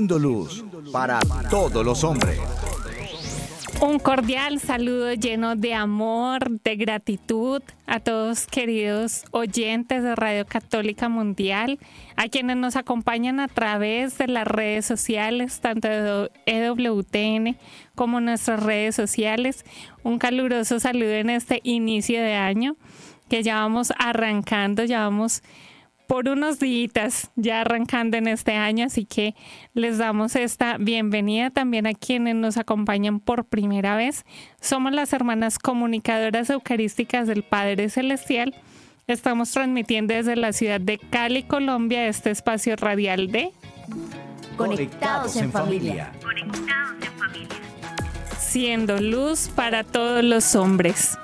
Luz para todos los hombres. Un cordial saludo lleno de amor, de gratitud a todos queridos oyentes de Radio Católica Mundial, a quienes nos acompañan a través de las redes sociales, tanto de EWTN como nuestras redes sociales. Un caluroso saludo en este inicio de año que ya vamos arrancando, ya vamos por unos días ya arrancando en este año, así que les damos esta bienvenida también a quienes nos acompañan por primera vez. Somos las hermanas comunicadoras eucarísticas del Padre Celestial. Estamos transmitiendo desde la ciudad de Cali, Colombia, este espacio radial de Conectados en familia. Conectados en familia. Siendo luz para todos los hombres.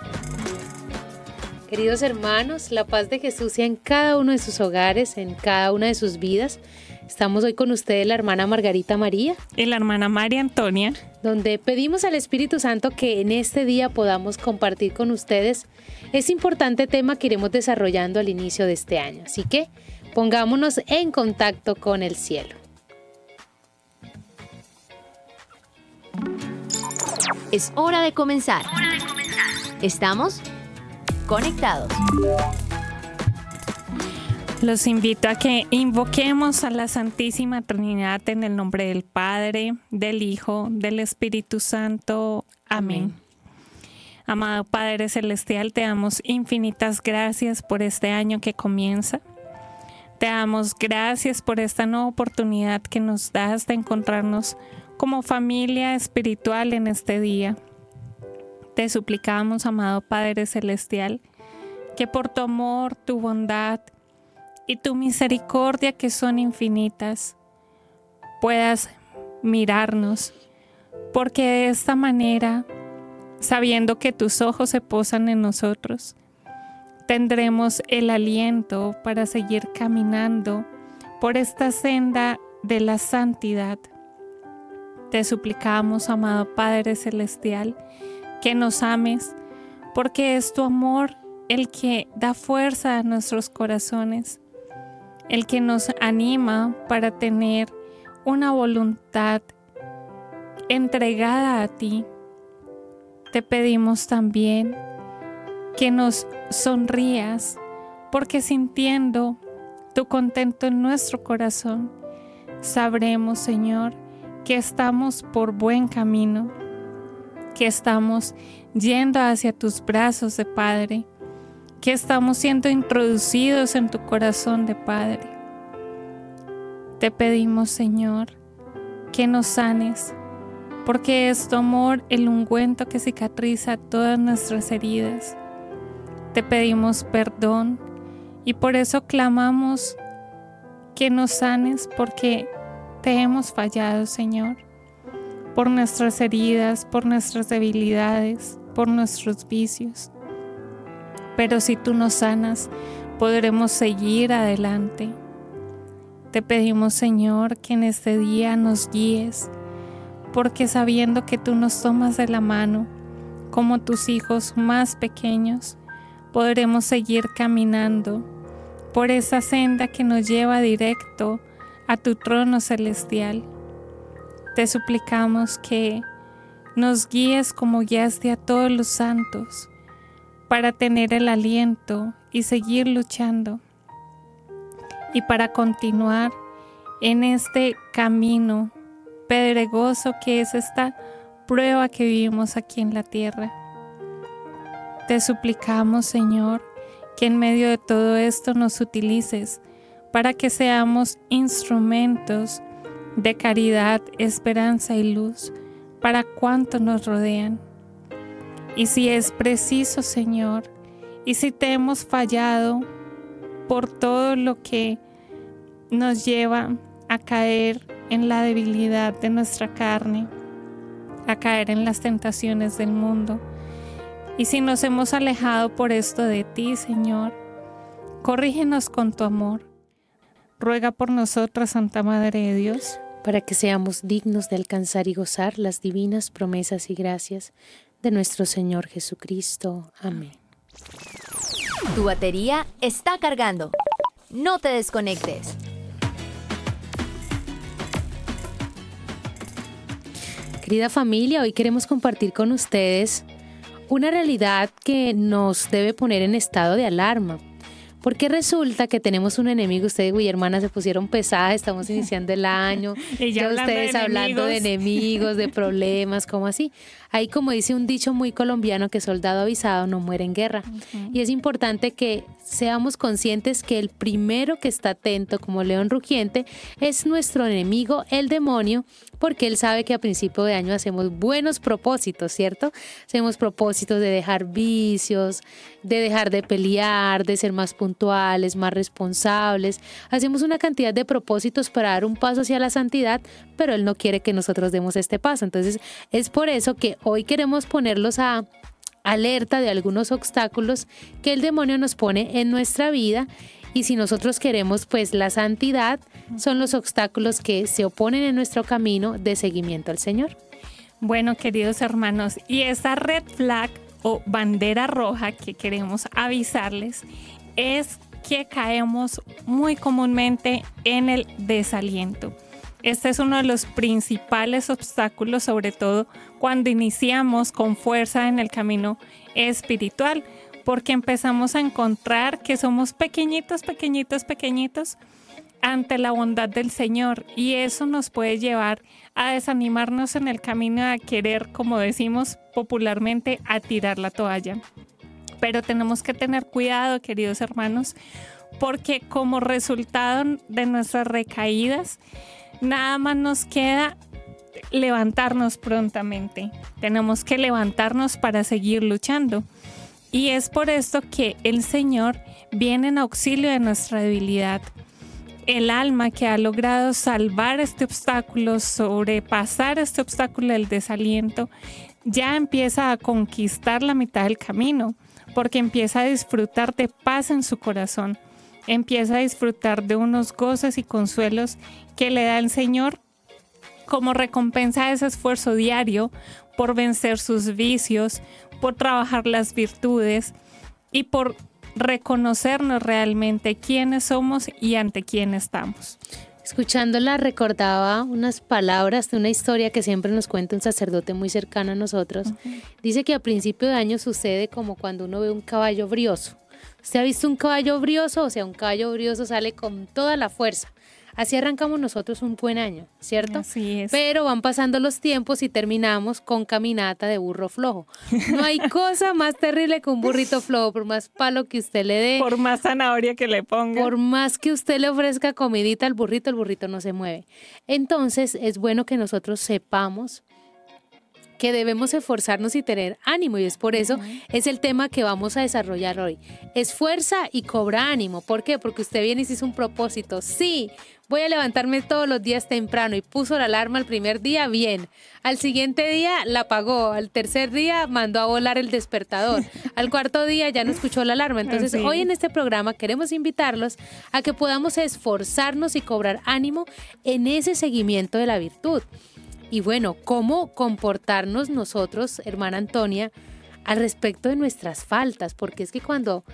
Queridos hermanos, la paz de Jesús sea en cada uno de sus hogares, en cada una de sus vidas. Estamos hoy con ustedes, la hermana Margarita María, Y la hermana María Antonia. donde pedimos al Espíritu Santo que en este día podamos compartir con ustedes ese importante tema que iremos desarrollando al inicio de este año. Así que pongámonos en contacto con el cielo. Es hora de comenzar. Estamos conectados. Los invito a que invoquemos a la Santísima Trinidad en el nombre del Padre, del Hijo, del Espíritu Santo. Amén. Amado Padre Celestial, te damos infinitas gracias por este año que comienza. Te damos gracias por esta nueva oportunidad que nos das de encontrarnos como familia espiritual en este día. Te suplicamos, amado Padre Celestial, que por tu amor, tu bondad y tu misericordia que son infinitas, puedas mirarnos, porque de esta manera, sabiendo que tus ojos se posan en nosotros, tendremos el aliento para seguir caminando por esta senda de la santidad. Te suplicamos, amado Padre Celestial, que nos ames, porque es tu amor el que da fuerza a nuestros corazones, el que nos anima para tener una voluntad entregada a ti. Te pedimos también que nos sonrías, porque sintiendo tu contento en nuestro corazón, sabremos, Señor, que estamos por buen camino, que estamos yendo hacia tus brazos de Padre, que estamos siendo introducidos en tu corazón de Padre. Te pedimos, Señor, que nos sanes, porque es tu amor el ungüento que cicatriza todas nuestras heridas. Te pedimos perdón y por eso clamamos que nos sanes porque te hemos fallado, Señor, por nuestras heridas, por nuestras debilidades, por nuestros vicios. Pero si tú nos sanas, podremos seguir adelante. Te pedimos, Señor, que en este día nos guíes, porque sabiendo que tú nos tomas de la mano, como tus hijos más pequeños, podremos seguir caminando por esa senda que nos lleva directo a tu trono celestial. Te suplicamos que nos guíes como guiaste a todos los santos para tener el aliento y seguir luchando y para continuar en este camino pedregoso que es esta prueba que vivimos aquí en la tierra. Te suplicamos, Señor, que en medio de todo esto nos utilices para que seamos instrumentos de caridad, esperanza y luz para cuantos nos rodean. Y si es preciso, Señor, y si te hemos fallado por todo lo que nos lleva a caer en la debilidad de nuestra carne, a caer en las tentaciones del mundo, y si nos hemos alejado por esto de ti, Señor, corrígenos con tu amor. Ruega por nosotras, Santa Madre de Dios, para que seamos dignos de alcanzar y gozar las divinas promesas y gracias de nuestro Señor Jesucristo. Amén. Tu batería está cargando. No te desconectes. Querida familia, hoy queremos compartir con ustedes una realidad que nos debe poner en estado de alarma. Porque resulta que tenemos un enemigo, ustedes y hermanas se pusieron pesadas, estamos iniciando el año, Y ya hablando de ustedes hablando de enemigos, de problemas, como así. Ahí como dice un dicho muy colombiano que soldado avisado no muere en guerra. Y es importante que seamos conscientes que el primero que está atento como león rugiente es nuestro enemigo, el demonio, porque él sabe que a principio de año hacemos buenos propósitos, ¿cierto? Hacemos propósitos de dejar vicios, de dejar de pelear, de ser más puntuales, más responsables. Hacemos una cantidad de propósitos para dar un paso hacia la santidad, pero él no quiere que nosotros demos este paso. Entonces es por eso que hoy queremos ponerlos a alerta de algunos obstáculos que el demonio nos pone en nuestra vida y si nosotros queremos pues la santidad son los obstáculos que se oponen en nuestro camino de seguimiento al Señor. Bueno, queridos hermanos, y esa red flag o bandera roja que queremos avisarles es que caemos muy comúnmente en el desaliento. Este es uno de los principales obstáculos, sobre todo cuando iniciamos con fuerza en el camino espiritual, porque empezamos a encontrar que somos pequeñitos, pequeñitos, pequeñitos ante la bondad del Señor y eso nos puede llevar a desanimarnos en el camino a querer, como decimos popularmente, a tirar la toalla. Pero tenemos que tener cuidado, queridos hermanos, porque como resultado de nuestras recaídas, nada más nos queda levantarnos prontamente. Tenemos que levantarnos para seguir luchando. Y es por esto que el Señor viene en auxilio de nuestra debilidad. El alma que ha logrado salvar este obstáculo, sobrepasar este obstáculo del desaliento, ya empieza a conquistar la mitad del camino, porque empieza a disfrutar de paz en su corazón, empieza a disfrutar de unos goces y consuelos que le da el Señor como recompensa de ese esfuerzo diario por vencer sus vicios, por trabajar las virtudes y por reconocernos realmente quiénes somos y ante quién estamos. Escuchándola recordaba unas palabras de una historia que siempre nos cuenta un sacerdote muy cercano a nosotros. Dice que a principio de año sucede como cuando uno ve un caballo brioso. ¿Usted ha visto un caballo brioso? O sea, un caballo brioso sale con toda la fuerza. Así arrancamos nosotros un buen año, ¿cierto? Así es. Pero van pasando los tiempos y terminamos con caminata de burro flojo. No hay cosa más terrible que un burrito flojo, por más palo que usted le dé, Por más zanahoria que le ponga. por más que usted le ofrezca comidita al burrito, el burrito no se mueve. Entonces es bueno que nosotros sepamos que debemos esforzarnos y tener ánimo y es por eso es el tema que vamos a desarrollar hoy. Esfuerza y cobra ánimo. ¿Por qué? Porque usted viene y se hizo un propósito. Sí, voy a levantarme todos los días temprano y puso la alarma el primer día, bien. Al siguiente día la apagó, al tercer día mandó a volar el despertador, al cuarto día ya no escuchó la alarma. Entonces hoy en este programa queremos invitarlos a que podamos esforzarnos y cobrar ánimo en ese seguimiento de la virtud. Y bueno, ¿cómo comportarnos nosotros, hermana Antonia, al respecto de nuestras faltas? Porque es que cuando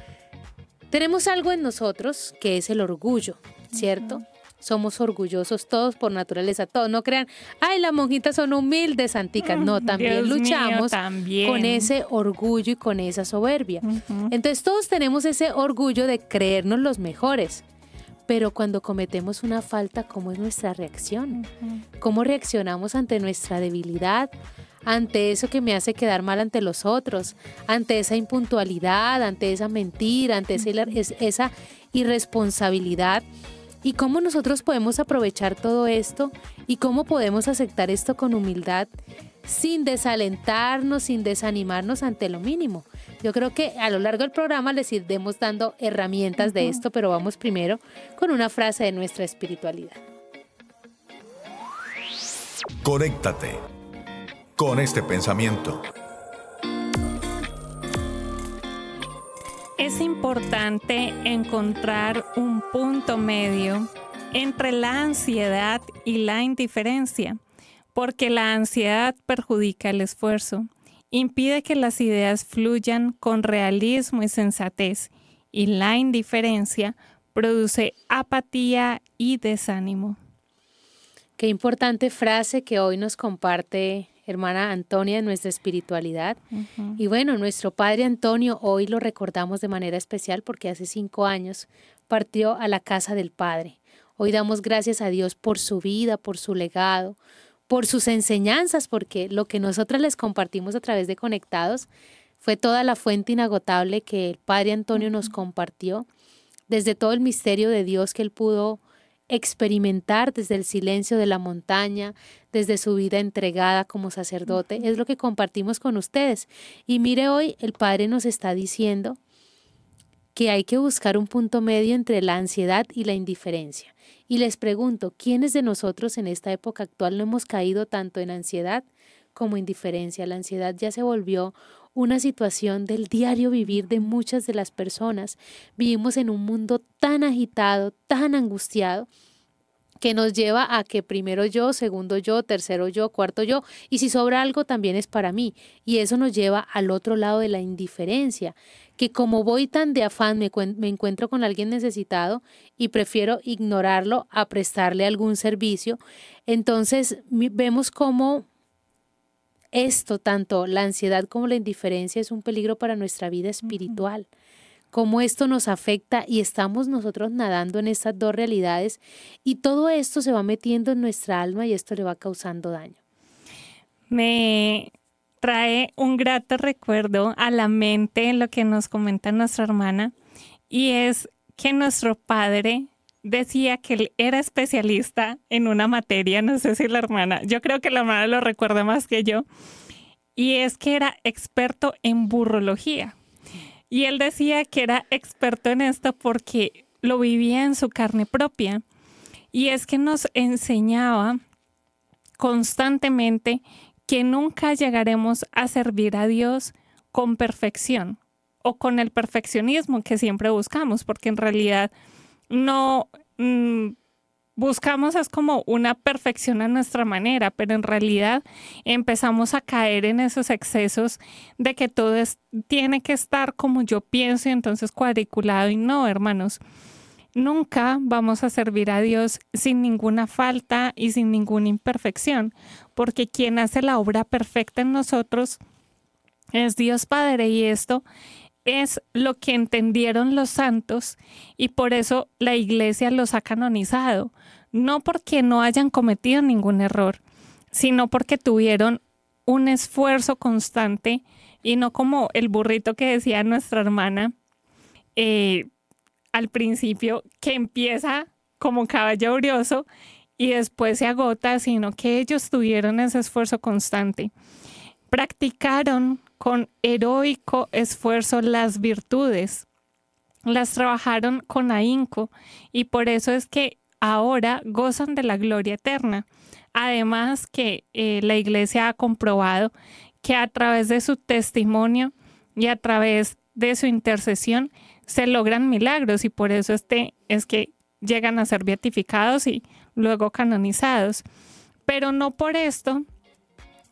tenemos algo en nosotros que es el orgullo, ¿cierto? Somos orgullosos todos por naturaleza, todos. No crean, ay, las monjitas son humildes, santicas. No, también Dios mío, luchamos también. con ese orgullo y con esa soberbia. Entonces todos tenemos ese orgullo de creernos los mejores. Pero cuando cometemos una falta, ¿cómo es nuestra reacción? ¿Cómo reaccionamos ante nuestra debilidad? Ante eso que me hace quedar mal ante los otros, ante esa impuntualidad, ante esa mentira, ante esa, es- esa irresponsabilidad. ¿Y cómo nosotros podemos aprovechar todo esto? ¿Y cómo podemos aceptar esto con humildad sin desalentarnos, sin desanimarnos ante lo mínimo? Yo creo que a lo largo del programa les iremos dando herramientas de esto, pero vamos primero con una frase de nuestra espiritualidad. Conéctate con este pensamiento. Es importante encontrar un punto medio entre la ansiedad y la indiferencia, porque la ansiedad perjudica el esfuerzo, impide que las ideas fluyan con realismo y sensatez, y la indiferencia produce apatía y desánimo. Qué importante frase que hoy nos comparte hermana Antonia en nuestra espiritualidad. Y bueno, nuestro padre Antonio hoy lo recordamos de manera especial porque hace cinco años partió a la casa del Padre. Hoy damos gracias a Dios por su vida, por su legado, por sus enseñanzas, porque lo que nosotras les compartimos a través de Conectados fue toda la fuente inagotable que el Padre Antonio nos compartió, desde todo el misterio de Dios que él pudo experimentar desde el silencio de la montaña, desde su vida entregada como sacerdote, es lo que compartimos con ustedes. Y mire hoy, el Padre nos está diciendo que hay que buscar un punto medio entre la ansiedad y la indiferencia. Y les pregunto, ¿quiénes de nosotros en esta época actual no hemos caído tanto en ansiedad como indiferencia? La ansiedad ya se volvió una situación del diario vivir de muchas de las personas. Vivimos en un mundo tan agitado, tan angustiado, que nos lleva a que primero yo, segundo yo, tercero yo, cuarto yo, y si sobra algo también es para mí. Y eso nos lleva al otro lado de la indiferencia, que como voy tan de afán, me, me encuentro con alguien necesitado y prefiero ignorarlo a prestarle algún servicio, entonces vemos cómo esto, tanto la ansiedad como la indiferencia, es un peligro para nuestra vida espiritual. Cómo esto nos afecta y estamos nosotros nadando en estas dos realidades y todo esto se va metiendo en nuestra alma y esto le va causando daño. Me trae un grato recuerdo a la mente en lo que nos comenta nuestra hermana y es que nuestro padre decía que él era especialista en una materia, no sé si la hermana, yo creo que la hermana lo recuerda más que yo, y es que era experto en burrología. Y él decía que era experto en esto porque lo vivía en su carne propia. Y es que nos enseñaba constantemente que nunca llegaremos a servir a Dios con perfección o con el perfeccionismo que siempre buscamos, porque en realidad no mm, buscamos es como una perfección a nuestra manera, pero en realidad empezamos a caer en esos excesos de que todo tiene que estar como yo pienso y entonces cuadriculado y no, hermanos. Nunca vamos a servir a Dios sin ninguna falta y sin ninguna imperfección, porque quien hace la obra perfecta en nosotros es Dios Padre y esto es lo que entendieron los santos y por eso la iglesia los ha canonizado, no porque no hayan cometido ningún error, sino porque tuvieron un esfuerzo constante y no como el burrito que decía nuestra hermana eh, al principio, que empieza como caballo brioso y después se agota, sino que ellos tuvieron ese esfuerzo constante. Practicaron con heroico esfuerzo las virtudes, las trabajaron con ahínco y por eso es que ahora gozan de la gloria eterna. Además que eh, la iglesia ha comprobado que a través de su testimonio y a través de su intercesión se logran milagros y por eso este es que llegan a ser beatificados y luego canonizados. Pero no por esto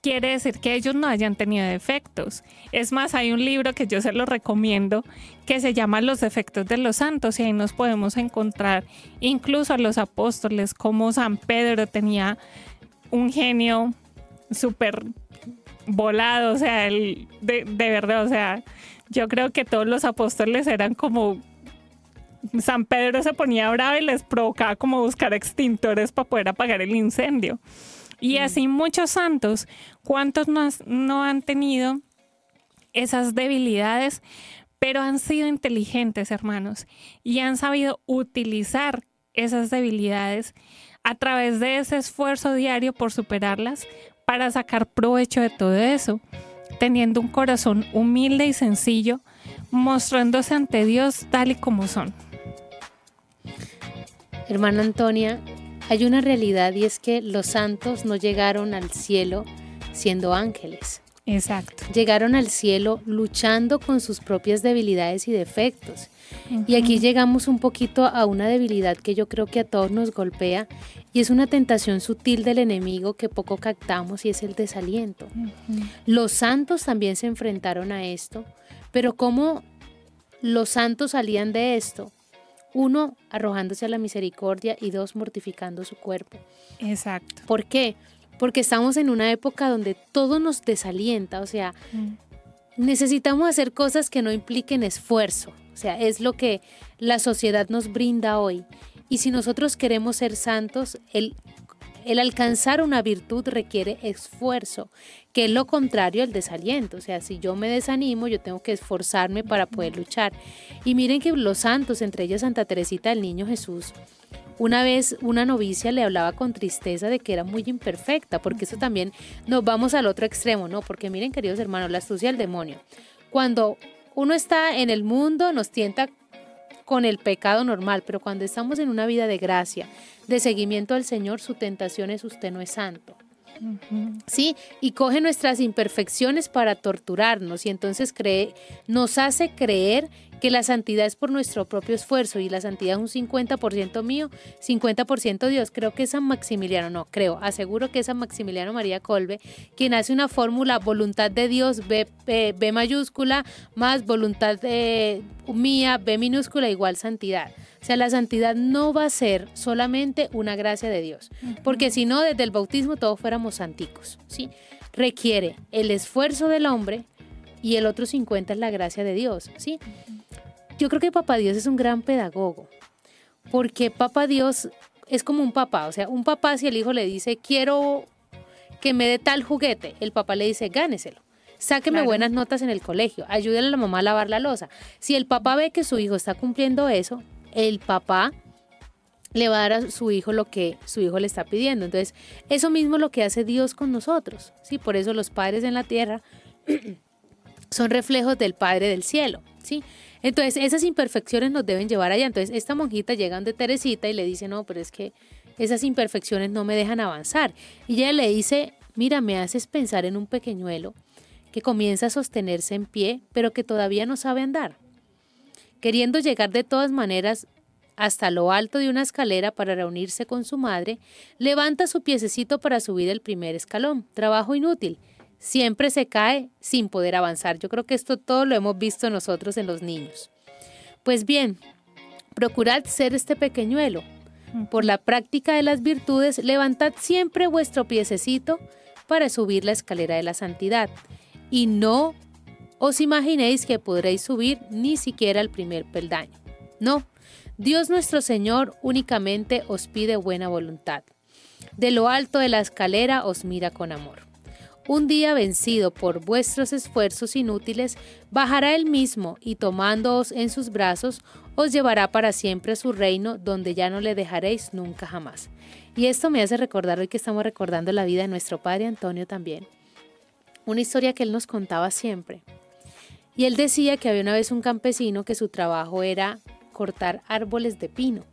quiere decir que ellos no hayan tenido defectos. Es más, hay un libro que yo se lo recomiendo que se llama Los defectos de los santos y ahí nos podemos encontrar incluso a los apóstoles como San Pedro tenía un genio súper volado, o sea, de, de verdad, o sea, yo creo que todos los apóstoles eran como San Pedro se ponía bravo y les provocaba como buscar extintores para poder apagar el incendio. Y así muchos santos, ¿cuántos no, han tenido esas debilidades, pero han sido inteligentes, hermanos, y han sabido utilizar esas debilidades a través de ese esfuerzo diario por superarlas para sacar provecho de todo eso, teniendo un corazón humilde y sencillo, mostrándose ante Dios tal y como son. Hermana Antonia, hay una realidad y es que los santos no llegaron al cielo siendo ángeles. Exacto. Llegaron al cielo luchando con sus propias debilidades y defectos. Y aquí llegamos un poquito a una debilidad que yo creo que a todos nos golpea y es una tentación sutil del enemigo que poco captamos y es el desaliento. Los santos también se enfrentaron a esto, pero ¿cómo los santos salían de esto? Uno, arrojándose a la misericordia y dos, mortificando su cuerpo. Exacto. ¿Por qué? Porque estamos en una época donde todo nos desalienta, o sea, necesitamos hacer cosas que no impliquen esfuerzo, o sea, es lo que la sociedad nos brinda hoy. Y si nosotros queremos ser santos, el, el alcanzar una virtud requiere esfuerzo, que es lo contrario al desaliento. O sea, si yo me desanimo, yo tengo que esforzarme para poder luchar. Y miren que los santos, entre ellos Santa Teresita del Niño Jesús, una vez una novicia le hablaba con tristeza de que era muy imperfecta, porque eso también nos vamos al otro extremo, ¿no? Porque miren, queridos hermanos, la astucia del demonio. Cuando uno está en el mundo, nos tienta con el pecado normal, pero cuando estamos en una vida de gracia, de seguimiento al Señor, su tentación es usted no es santo. ¿Sí? Y coge nuestras imperfecciones para torturarnos y entonces cree, nos hace creer que la santidad es por nuestro propio esfuerzo y la santidad es un 50% mío, 50% Dios. Creo que es San Maximiliano, no, creo, aseguro que es San Maximiliano María Colbe, quien hace una fórmula voluntad de Dios, B, B, mayúscula, más voluntad de, mía, B minúscula, igual santidad. O sea, la santidad no va a ser solamente una gracia de Dios, porque si no, desde el bautismo todos fuéramos santicos, ¿sí? Requiere el esfuerzo del hombre y el otro 50 es la gracia de Dios, ¿sí? Yo creo que Papá Dios es un gran pedagogo, porque Papá Dios es como un papá, o sea, un papá si el hijo le dice, quiero que me dé tal juguete, el papá le dice, gáneselo. Sáqueme buenas notas en el colegio, ayúdale a la mamá a lavar la losa. Si el papá ve que su hijo está cumpliendo eso, el papá le va a dar a su hijo lo que su hijo le está pidiendo. Entonces, eso mismo es lo que hace Dios con nosotros. ¿sí? Por eso los padres en la tierra son reflejos del Padre del cielo. ¿sí? Entonces, esas imperfecciones nos deben llevar allá. Entonces, esta monjita llega de Teresita y le dice, no, pero es que esas imperfecciones no me dejan avanzar. Y ella le dice, mira, me haces pensar en un pequeñuelo que comienza a sostenerse en pie, pero que todavía no sabe andar. Queriendo llegar de todas maneras hasta lo alto de una escalera para reunirse con su madre, levanta su piececito para subir el primer escalón. Trabajo inútil. Siempre se cae sin poder avanzar. Yo creo que esto todo lo hemos visto nosotros en los niños. Pues bien, procurad ser este pequeñuelo. Por la práctica de las virtudes, levantad siempre vuestro piececito para subir la escalera de la santidad. Y no os imaginéis que podréis subir ni siquiera el primer peldaño. No, Dios nuestro Señor únicamente os pide buena voluntad. De lo alto de la escalera os mira con amor. Un día vencido por vuestros esfuerzos inútiles, bajará él mismo y tomándoos en sus brazos, os llevará para siempre a su reino, donde ya no le dejaréis nunca jamás. Y esto me hace recordar hoy que estamos recordando la vida de nuestro padre Antonio también. Una historia que él nos contaba siempre. Y él decía que había una vez un campesino que su trabajo era cortar árboles de pino.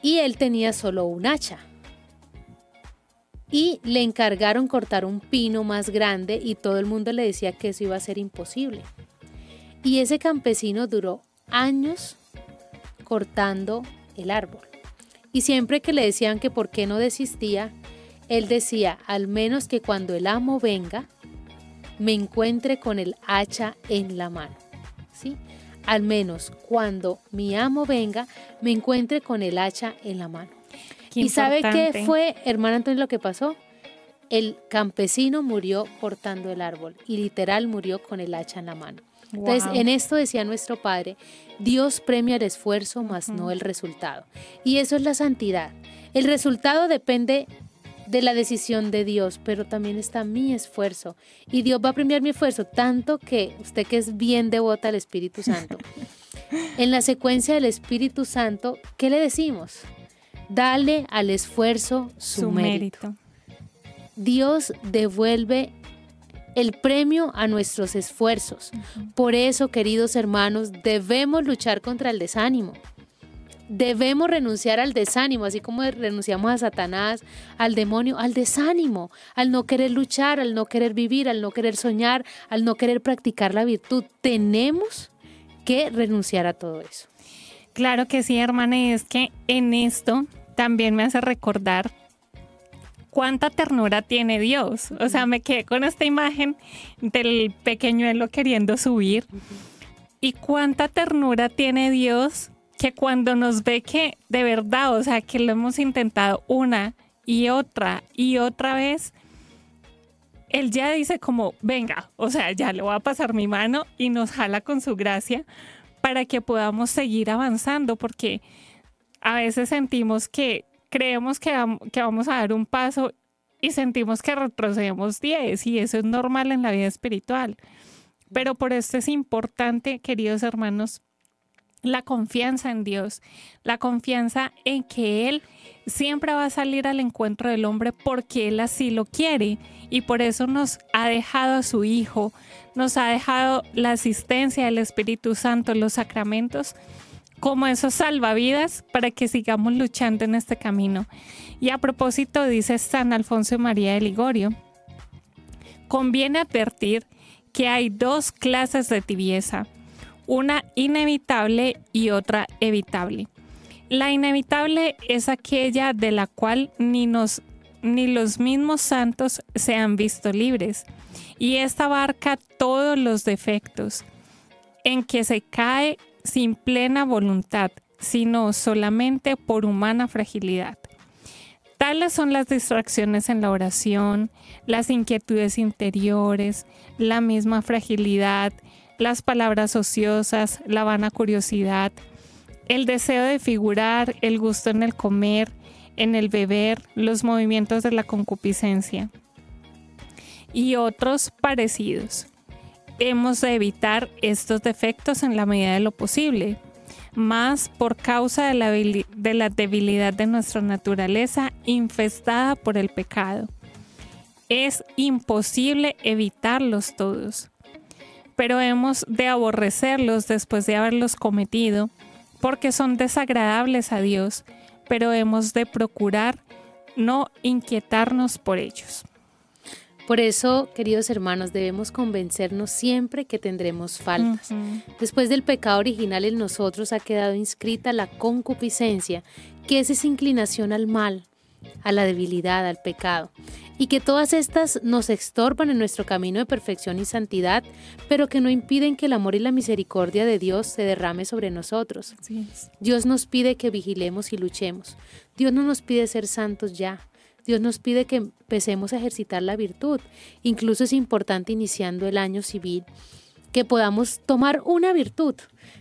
Y él tenía solo un hacha. Y le encargaron cortar un pino más grande y todo el mundo le decía que eso iba a ser imposible. Y ese campesino duró años cortando el árbol. Y siempre que le decían que por qué no desistía, él decía, al menos que cuando el amo venga, me encuentre con el hacha en la mano. ¿Sí? Al menos cuando mi amo venga, me encuentre con el hacha en la mano. ¿Y sabe qué fue, hermano Antonio, lo que pasó? El campesino murió cortando el árbol y literal murió con el hacha en la mano. Entonces, en esto decía nuestro Padre, Dios premia el esfuerzo, más no el resultado. Y eso es la santidad. El resultado depende de la decisión de Dios, pero también está mi esfuerzo. Y Dios va a premiar mi esfuerzo, tanto que usted que es bien devota al Espíritu Santo, en la secuencia del Espíritu Santo, ¿qué le decimos? Dale al esfuerzo su, mérito. Dios devuelve el premio a nuestros esfuerzos. Por eso, queridos hermanos, debemos luchar contra el desánimo. debemos renunciar al desánimo, así como renunciamos a Satanás, al demonio, al desánimo, al no querer luchar, al no querer vivir, al no querer soñar, al no querer practicar la virtud. Tenemos que renunciar a todo eso. Claro que sí, hermana, y es que en esto también me hace recordar cuánta ternura tiene Dios. O sea, me quedé con esta imagen del pequeñuelo queriendo subir. Y cuánta ternura tiene Dios que cuando nos ve que de verdad, o sea, que lo hemos intentado una y otra y otra vez, él ya dice como, venga, o sea, ya le voy a pasar mi mano y nos jala con su gracia para que podamos seguir avanzando, porque a veces sentimos que creemos que, vamos a dar un paso y sentimos que retrocedemos 10 y eso es normal en la vida espiritual. Pero por esto es importante, queridos hermanos, la confianza en Dios, la confianza en que Él siempre va a salir al encuentro del hombre porque Él así lo quiere y por eso nos ha dejado a su Hijo, nos ha dejado la asistencia del Espíritu Santo, los sacramentos, como esos salvavidas para que sigamos luchando en este camino. Y a propósito, dice San Alfonso María de Ligorio, conviene advertir que hay dos clases de tibieza una inevitable y otra evitable. La inevitable es aquella de la cual ni, nos, ni los mismos santos se han visto libres, y esta abarca todos los defectos, en que se cae sin plena voluntad, sino solamente por humana fragilidad. Tales son las distracciones en la oración, las inquietudes interiores, la misma fragilidad, las palabras ociosas, la vana curiosidad, el deseo de figurar, el gusto en el comer, en el beber, los movimientos de la concupiscencia y otros parecidos. Hemos de evitar estos defectos en la medida de lo posible, más por causa de la, de la debilidad de nuestra naturaleza infestada por el pecado. Es imposible evitarlos todos pero hemos de aborrecerlos después de haberlos cometido, porque son desagradables a Dios, pero hemos de procurar no inquietarnos por ellos. Por eso, queridos hermanos, debemos convencernos siempre que tendremos faltas. Después del pecado original en nosotros ha quedado inscrita la concupiscencia, que es esa inclinación al mal, a la debilidad, al pecado, y que todas estas nos estorban en nuestro camino de perfección y santidad, pero que no impiden que el amor y la misericordia de Dios se derrame sobre nosotros. Dios nos pide que vigilemos y luchemos. Dios no nos pide ser santos ya. Dios nos pide que empecemos a ejercitar la virtud. Incluso es importante iniciando el año civil que podamos tomar una virtud.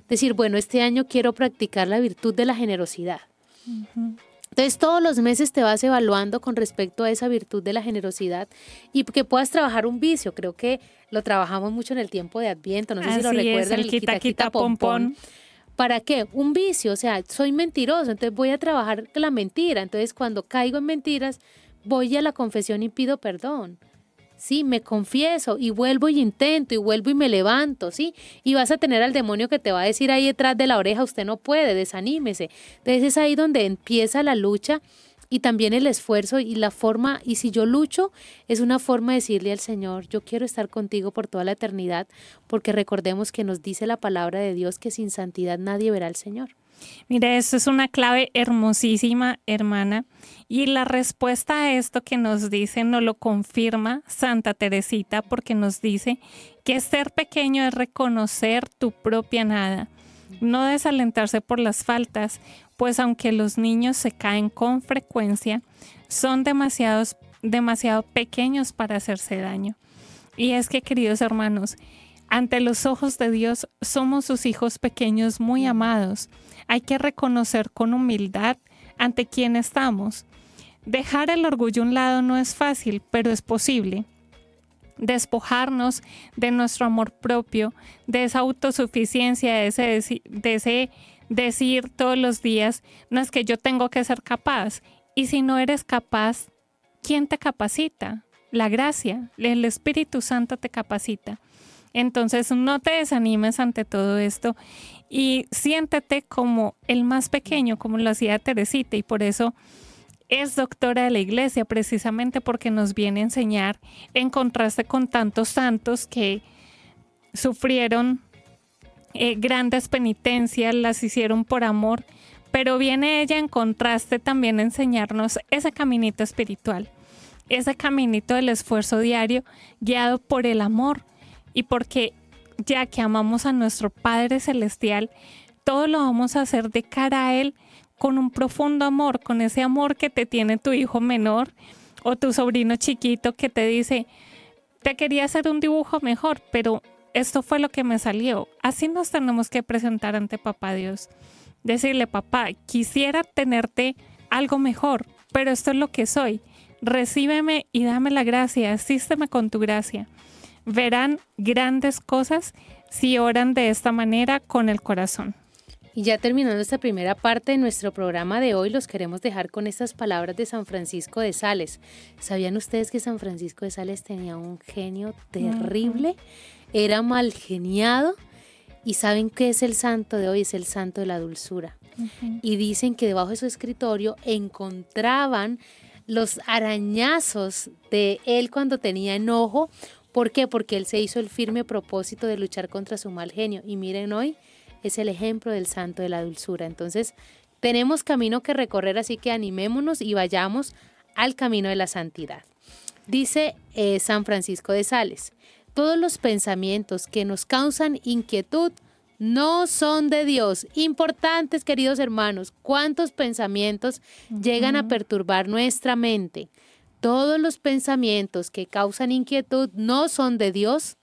Decir, bueno, este año quiero practicar la virtud de la generosidad. Entonces todos los meses te vas evaluando con respecto a esa virtud de la generosidad y que puedas trabajar un vicio. Creo que lo trabajamos mucho en el tiempo de Adviento, no sé si lo recuerdan, el, quita, quita, pompón. ¿Para qué? Un vicio, o sea, soy mentiroso, entonces voy a trabajar la mentira. Entonces cuando caigo en mentiras, voy a la confesión y pido perdón. ¿Sí? Me confieso y vuelvo y intento y vuelvo y me levanto, ¿sí? Y vas a tener al demonio que te va a decir ahí detrás de la oreja, usted no puede, desanímese. Entonces es ahí donde empieza la lucha y también el esfuerzo y la forma, y si yo lucho, es una forma de decirle al Señor, yo quiero estar contigo por toda la eternidad, porque recordemos que nos dice la palabra de Dios que sin santidad nadie verá al Señor. Mire, esto es una clave hermosísima, hermana. Y la respuesta a esto que nos dice nos lo confirma Santa Teresita porque nos dice que ser pequeño es reconocer tu propia nada, no desalentarse por las faltas, pues aunque los niños se caen con frecuencia, son demasiados, demasiado pequeños para hacerse daño. Y es que, queridos hermanos, ante los ojos de Dios somos sus hijos pequeños muy amados. Hay que reconocer con humildad ante quién estamos. Dejar el orgullo a un lado no es fácil, pero es posible. Despojarnos de nuestro amor propio, de esa autosuficiencia, de ese, de ese decir todos los días, no es que yo tengo que ser capaz. Y si no eres capaz, ¿quién te capacita? La gracia, el Espíritu Santo te capacita. Entonces no te desanimes ante todo esto y siéntete como el más pequeño, como lo hacía Teresita, y por eso es doctora de la iglesia, precisamente porque nos viene a enseñar, en contraste con tantos santos que sufrieron eh, grandes penitencias, las hicieron por amor, pero viene ella en contraste también a enseñarnos ese caminito espiritual, ese caminito del esfuerzo diario guiado por el amor y porque ya que amamos a nuestro Padre Celestial, todo lo vamos a hacer de cara a Él con un profundo amor, con ese amor que te tiene tu hijo menor o tu sobrino chiquito que te dice, te quería hacer un dibujo mejor, pero esto fue lo que me salió. Así nos tenemos que presentar ante Papá Dios. Decirle, papá, quisiera tenerte algo mejor, pero esto es lo que soy. Recíbeme y dame la gracia, asísteme con tu gracia. Verán grandes cosas si oran de esta manera con el corazón. Y ya terminando esta primera parte de nuestro programa de hoy, los queremos dejar con estas palabras de San Francisco de Sales. ¿Sabían ustedes que San Francisco de Sales tenía un genio terrible? Era mal geniado. ¿Y saben qué es el santo de hoy? Es el santo de la dulzura. Y dicen que debajo de su escritorio encontraban los arañazos de él cuando tenía enojo. ¿Por qué? Porque él se hizo el firme propósito de luchar contra su mal genio. Y miren hoy, es el ejemplo del santo de la dulzura. Entonces, tenemos camino que recorrer, así que animémonos y vayamos al camino de la santidad. Dice eh, San Francisco de Sales, todos los pensamientos que nos causan inquietud no son de Dios. Importantes, queridos hermanos, cuántos pensamientos llegan a perturbar nuestra mente. Todos los pensamientos que causan inquietud no son de Dios,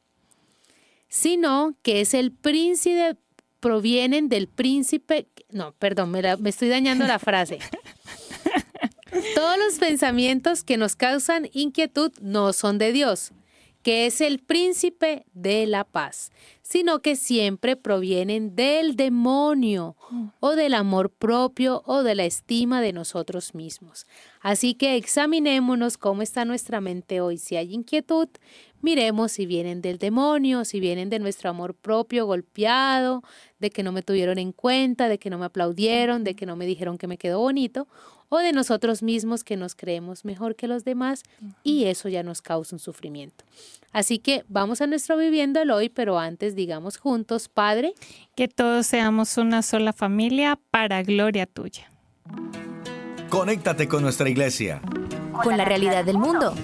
sino que es el príncipe, provienen del príncipe, no, perdón, me, me estoy dañando la frase. Todos los pensamientos que nos causan inquietud no son de Dios, que es el príncipe de la paz, sino que siempre provienen del demonio o del amor propio o de la estima de nosotros mismos. Así que examinémonos cómo está nuestra mente hoy. Si hay inquietud, miremos si vienen del demonio, si vienen de nuestro amor propio golpeado, de que no me tuvieron en cuenta, de que no me aplaudieron, de que no me dijeron que me quedó bonito, o de nosotros mismos que nos creemos mejor que los demás y eso ya nos causa un sufrimiento. Así que vamos a nuestro viviendo el hoy, pero antes digamos juntos, Padre, que todos seamos una sola familia para gloria tuya. Conéctate con nuestra iglesia. Con la realidad del mundo.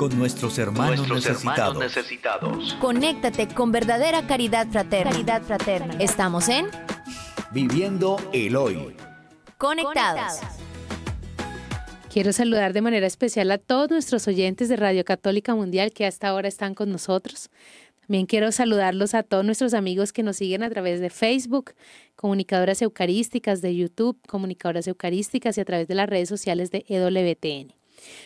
Con nuestros hermanos, necesitados. necesitados. Conéctate con verdadera caridad fraterna. Caridad fraterna. Estamos en Viviendo el hoy. Conectados. Quiero saludar de manera especial a todos nuestros oyentes de Radio Católica Mundial que hasta ahora están con nosotros. También quiero saludarlos a todos nuestros amigos que nos siguen a través de Facebook, Comunicadoras Eucarísticas, de YouTube, Comunicadoras Eucarísticas y a través de las redes sociales de EWTN.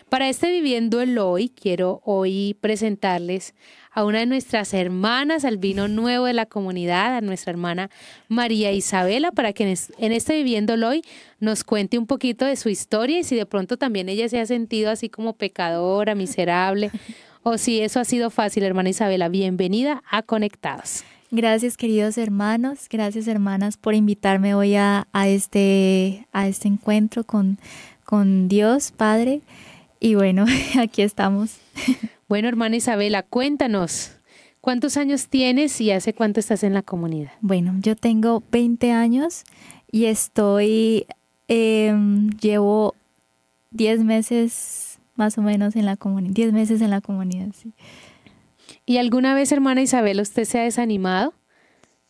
Para este Viviendo el Hoy, quiero hoy presentarles a una de nuestras hermanas al vino nuevo de la comunidad, a nuestra hermana María Isabela, para que en este Viviendo el Hoy nos cuente un poquito de su historia y si de pronto también ella se ha sentido así como pecadora, miserable, o si eso ha sido fácil, hermana Isabela. Bienvenida a Conectados. Gracias queridos hermanos, gracias hermanas por invitarme hoy a, este, a este encuentro con, con Dios Padre. Y bueno, aquí estamos. Bueno, hermana Isabela, cuéntanos, ¿cuántos años tienes y hace cuánto estás en la comunidad? Bueno, yo tengo 20 años y estoy, em, llevo 10 meses más o menos en la comunidad, 10 meses en la comunidad, sí. ¿Y alguna vez, hermana Isabela, usted se ha desanimado?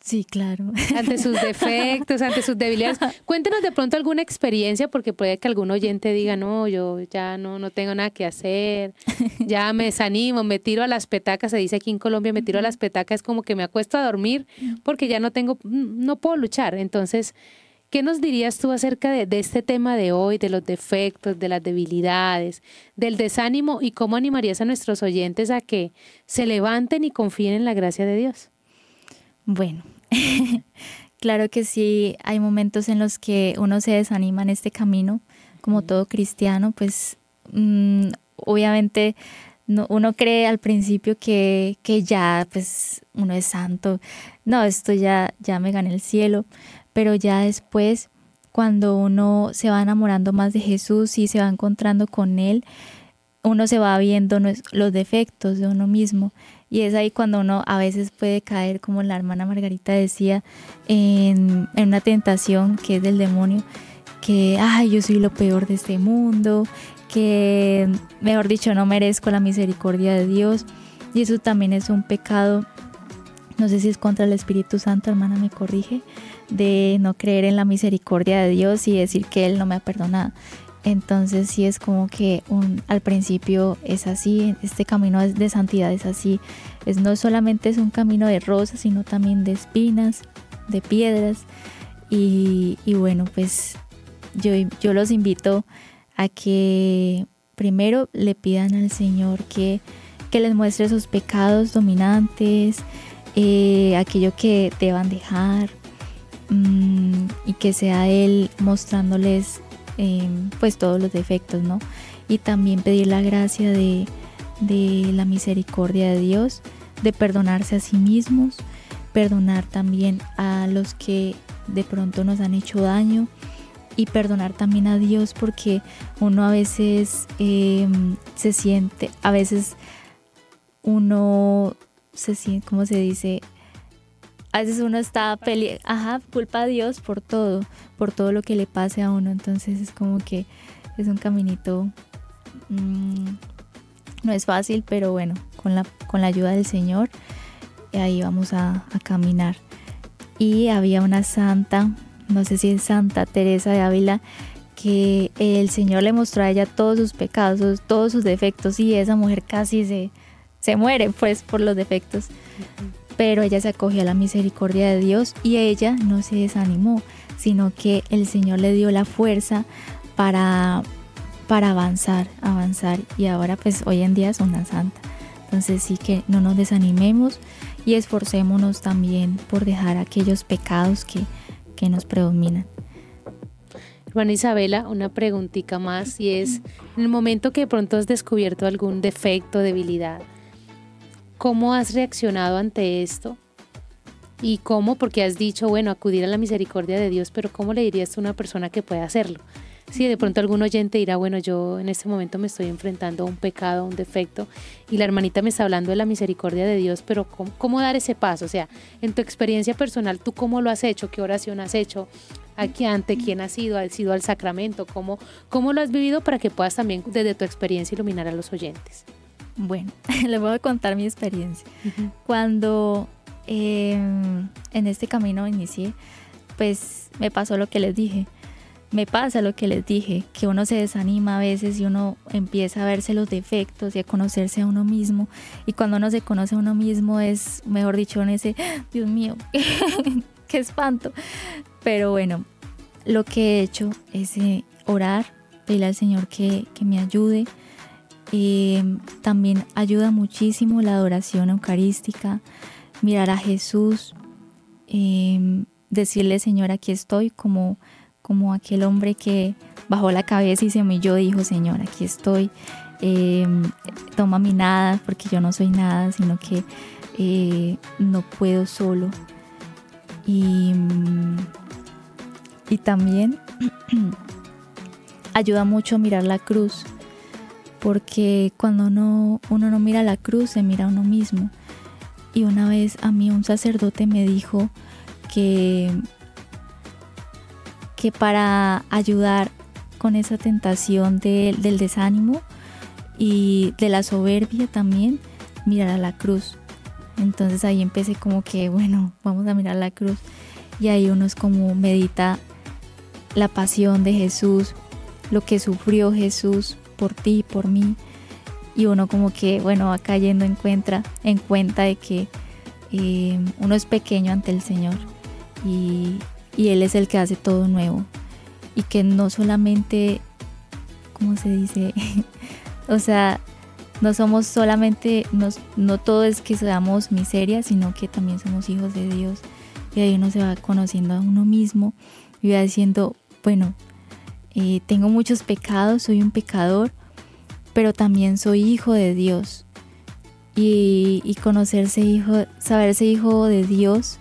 Sí, claro. Ante sus defectos, ante sus debilidades. Cuéntenos de pronto alguna experiencia, porque puede que algún oyente diga, no, yo ya no, no tengo nada que hacer, ya me desanimo, me tiro a las petacas, se dice aquí en Colombia, me tiro a las petacas, es como que me acuesto a dormir porque ya no tengo, no puedo luchar. Entonces, ¿qué nos dirías tú acerca de, de este tema de hoy, de los defectos, de las debilidades, del desánimo y cómo animarías a nuestros oyentes a que se levanten y confíen en la gracia de Dios? Bueno, claro que sí, hay momentos en los que uno se desanima en este camino, como todo cristiano, pues mm, obviamente no, uno cree al principio que, que ya pues uno es santo, no, esto ya, ya me gané el cielo, pero ya después cuando uno se va enamorando más de Jesús y se va encontrando con Él, uno se va viendo los defectos de uno mismo. Y es ahí cuando uno a veces puede caer, como la hermana Margarita decía, en, una tentación que es del demonio, que, ay, yo soy lo peor de este mundo, que, mejor dicho, no merezco la misericordia de Dios. Y eso también es un pecado, no sé si es contra el Espíritu Santo, hermana me corrige, de no creer en la misericordia de Dios y decir que Él no me ha perdonado. Entonces sí es como que un, al principio es así, este camino de santidad es así, es no solamente es un camino de rosas, sino también de espinas, de piedras. Y, bueno, pues yo, yo los invito a que primero le pidan al Señor que, que les muestre sus pecados dominantes, eh, aquello que deban dejar, Mm, y que sea Él mostrándoles em, pues todos los defectos, ¿no? Y también pedir la gracia de, la misericordia de Dios, de perdonarse a sí mismos, perdonar también a los que de pronto nos han hecho daño y perdonar también a Dios porque uno a veces em, se siente, a veces uno se siente, ¿cómo se dice? A veces uno está peleando, ajá, culpa a Dios por todo, por todo lo que le pase a uno. Entonces es como que es un caminito, mm, no es fácil, pero bueno, con la, con la ayuda del Señor, ahí vamos a, a caminar. Y había una santa, no sé si es Santa Teresa de Ávila, que el Señor le mostró a ella todos sus pecados, todos sus defectos, y esa mujer casi se, se muere pues por los defectos pero ella se acogió a la misericordia de Dios y ella no se desanimó, sino que el Señor le dio la fuerza para, para avanzar, avanzar y ahora pues hoy en día es una santa. Entonces sí que no nos desanimemos y esforcémonos también por dejar aquellos pecados que, que nos predominan. Hermana Isabela, una preguntita más y es, en el momento que de pronto has descubierto algún defecto, debilidad, ¿Cómo has reaccionado ante esto? ¿Y cómo? Porque has dicho, bueno, acudir a la misericordia de Dios, pero ¿cómo le dirías a una persona que puede hacerlo? Si de pronto algún oyente dirá, bueno, yo en este momento me estoy enfrentando a un pecado, a un defecto, y la hermanita me está hablando de la misericordia de Dios, pero ¿cómo, dar ese paso? O sea, en tu experiencia personal, ¿tú cómo lo has hecho? ¿Qué oración has hecho? ¿Aquí ante quién has ido? ¿Has ido al sacramento? ¿Cómo, ¿Cómo lo has vivido para que puedas también desde tu experiencia iluminar a los oyentes? Bueno, les voy a contar mi experiencia. Cuando em, en este camino inicié, pues me pasó lo que les dije. Me pasa lo que les dije, que uno se desanima a veces y uno empieza a verse los defectos y a conocerse a uno mismo. Y cuando uno se conoce a uno mismo es, mejor dicho, en ese, Dios mío, qué espanto. Pero bueno, lo que he hecho es eh, orar, pedirle al Señor que, que me ayude, eh, también ayuda muchísimo la adoración eucarística, mirar a Jesús, eh, decirle Señor, aquí estoy, como, como aquel hombre que bajó la cabeza y se humilló, dijo Señor, aquí estoy, eh, toma mi nada, porque yo no soy nada, sino que no puedo solo. Y, y también ayuda mucho mirar la cruz porque cuando uno, uno no mira la cruz, se mira a uno mismo. Y una vez a mí un sacerdote me dijo que, que para ayudar con esa tentación del desánimo y de la soberbia también, mirar a la cruz. Entonces ahí empecé como que, bueno, vamos a mirar la cruz. Y ahí uno es como medita la pasión de Jesús, lo que sufrió Jesús por ti, por mí. Y uno como que, bueno, va cayendo en cuenta, en cuenta de que eh, uno es pequeño ante el Señor y, Él es el que hace todo nuevo. Y que no solamente, ¿cómo se dice? o sea, no somos solamente, no todo es que seamos miseria, sino que también somos hijos de Dios. Y ahí uno se va conociendo a uno mismo y va diciendo, bueno, eh, tengo muchos pecados, soy un pecador, pero también soy hijo de Dios. Y, y conocerse hijo, saberse hijo de Dios,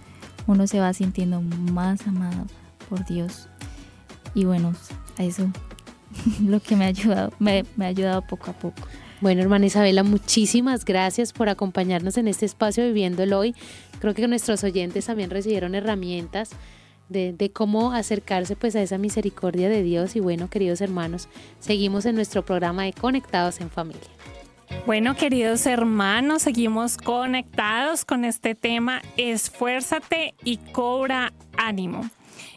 uno se va sintiendo más amado por Dios. Y bueno, a eso lo que me ha ayudado, me, me ha ayudado poco a poco. Bueno, hermana Isabela, muchísimas gracias por acompañarnos en este espacio Viviéndolo hoy. Creo que nuestros oyentes también recibieron herramientas de, de, cómo acercarse pues a esa misericordia de Dios. Y bueno, queridos hermanos, seguimos en nuestro programa de Conectados en Familia. Bueno, queridos hermanos, seguimos conectados con este tema, esfuérzate y cobra ánimo.